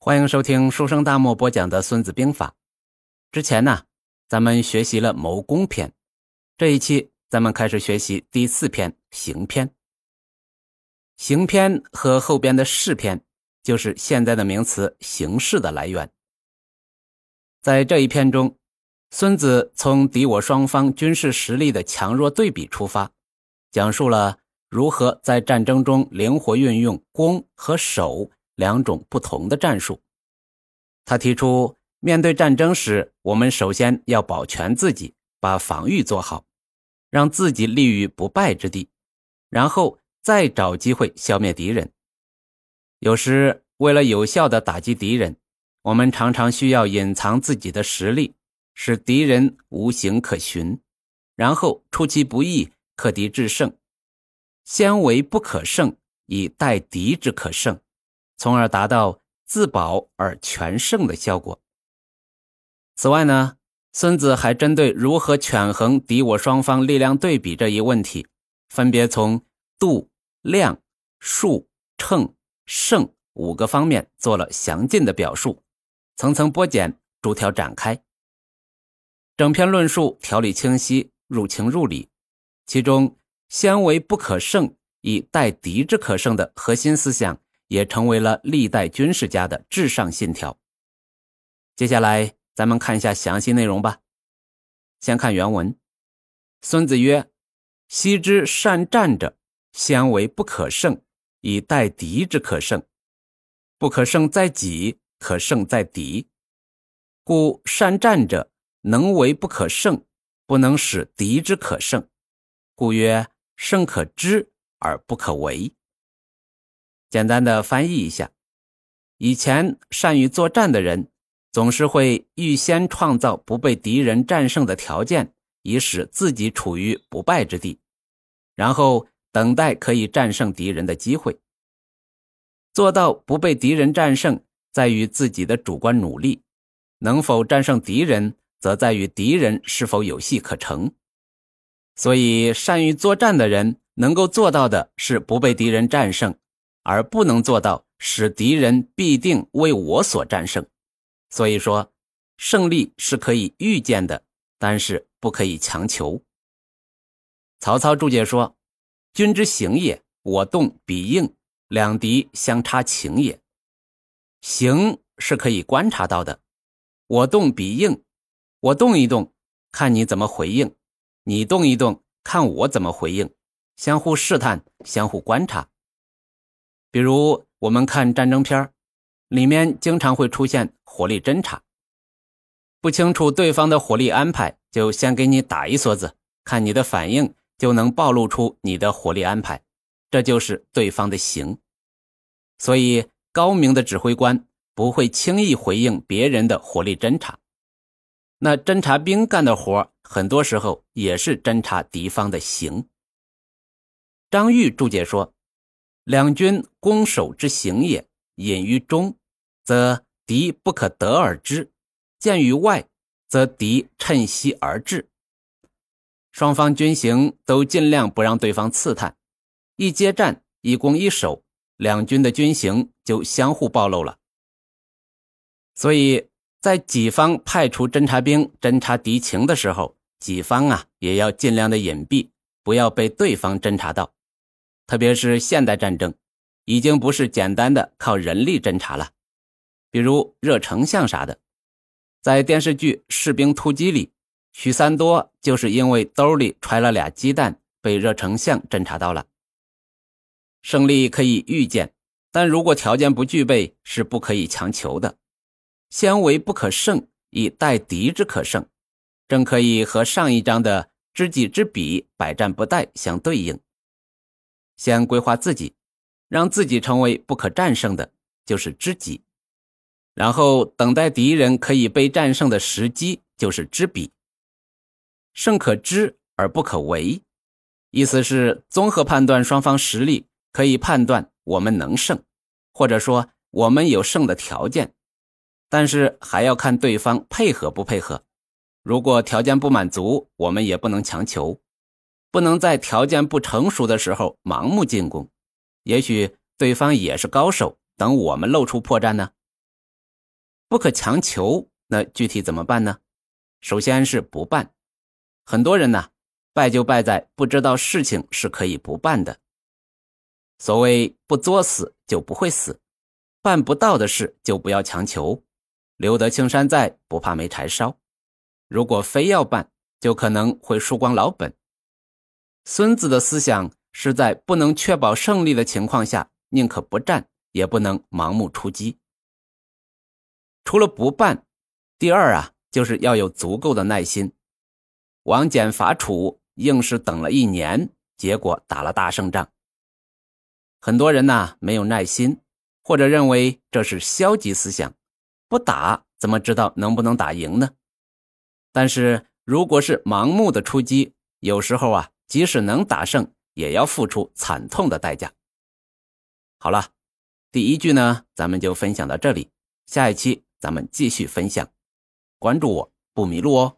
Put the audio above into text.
欢迎收听书生大漠播讲的《孙子兵法》。之前呢，咱们学习了谋攻篇，这一期咱们开始学习第四篇行篇。行篇和后边的势篇，就是现在的名词形势的来源。在这一篇中，孙子从敌我双方军事实力的强弱对比出发，讲述了如何在战争中灵活运用攻和守。两种不同的战术。他提出，面对战争时，我们首先要保全自己，把防御做好，让自己立于不败之地，然后再找机会消灭敌人。有时，为了有效的打击敌人，我们常常需要隐藏自己的实力，使敌人无形可寻，然后出其不意，克敌制胜。先为不可胜，以待敌之可胜。从而达到自保而全胜的效果。此外呢，孙子还针对如何权衡敌我双方力量对比这一问题，分别从度、量、数、称、胜五个方面做了详尽的表述，层层剥茧，逐条展开。整篇论述条理清晰，入情入理。其中“先为不可胜，以待敌之可胜”的核心思想。也成为了历代军事家的至上信条。接下来，咱们看一下详细内容吧。先看原文：孙子曰：“昔之善战者，先为不可胜，以待敌之可胜。不可胜在己，可胜在敌。故善战者，能为不可胜，不能使敌之可胜。故曰：胜可知而不可为。”简单的翻译一下，以前善于作战的人，总是会预先创造不被敌人战胜的条件，以使自己处于不败之地，然后等待可以战胜敌人的机会。做到不被敌人战胜，在于自己的主观努力；能否战胜敌人，则在于敌人是否有戏可乘。所以，善于作战的人能够做到的是不被敌人战胜。而不能做到使敌人必定为我所战胜，所以说胜利是可以预见的，但是不可以强求。曹操注解说：“君之行也，我动彼应，两敌相差情也。行是可以观察到的，我动彼应，我动一动，看你怎么回应；你动一动，看我怎么回应，相互试探，相互观察。”比如我们看战争片里面经常会出现火力侦察。不清楚对方的火力安排，就先给你打一梭子，看你的反应，就能暴露出你的火力安排，这就是对方的行。所以高明的指挥官不会轻易回应别人的火力侦察。那侦察兵干的活，很多时候也是侦察敌方的行。张玉注解说。两军攻守之行也，隐于中，则敌不可得而知；见于外，则敌趁隙而至。双方军行都尽量不让对方刺探，一接战，一攻一守，两军的军行就相互暴露了。所以在己方派出侦察兵侦察敌情的时候，己方啊也要尽量的隐蔽，不要被对方侦察到。特别是现代战争，已经不是简单的靠人力侦察了。比如热成像啥的，在电视剧《士兵突击》里，许三多就是因为兜里揣了俩鸡蛋，被热成像侦察到了。胜利可以预见，但如果条件不具备，是不可以强求的。先为不可胜，以待敌之可胜，正可以和上一章的知己知彼，百战不殆相对应。先规划自己，让自己成为不可战胜的，就是知己；然后等待敌人可以被战胜的时机，就是知彼。胜可知而不可为，意思是综合判断双方实力，可以判断我们能胜，或者说我们有胜的条件，但是还要看对方配合不配合。如果条件不满足，我们也不能强求。不能在条件不成熟的时候盲目进攻，也许对方也是高手，等我们露出破绽呢。不可强求，那具体怎么办呢？首先是不办。很多人呢，败就败在不知道事情是可以不办的。所谓不作死就不会死，办不到的事就不要强求，留得青山在，不怕没柴烧。如果非要办，就可能会输光老本。孙子的思想是在不能确保胜利的情况下，宁可不战，也不能盲目出击。除了不办，第二啊，就是要有足够的耐心。王翦伐楚，硬是等了一年，结果打了大胜仗。很多人呐没有耐心，或者认为这是消极思想，不打怎么知道能不能打赢呢？但是如果是盲目的出击，有时候啊，即使能打胜，也要付出惨痛的代价。好了，第一句呢，咱们就分享到这里，下一期咱们继续分享，关注我不迷路哦。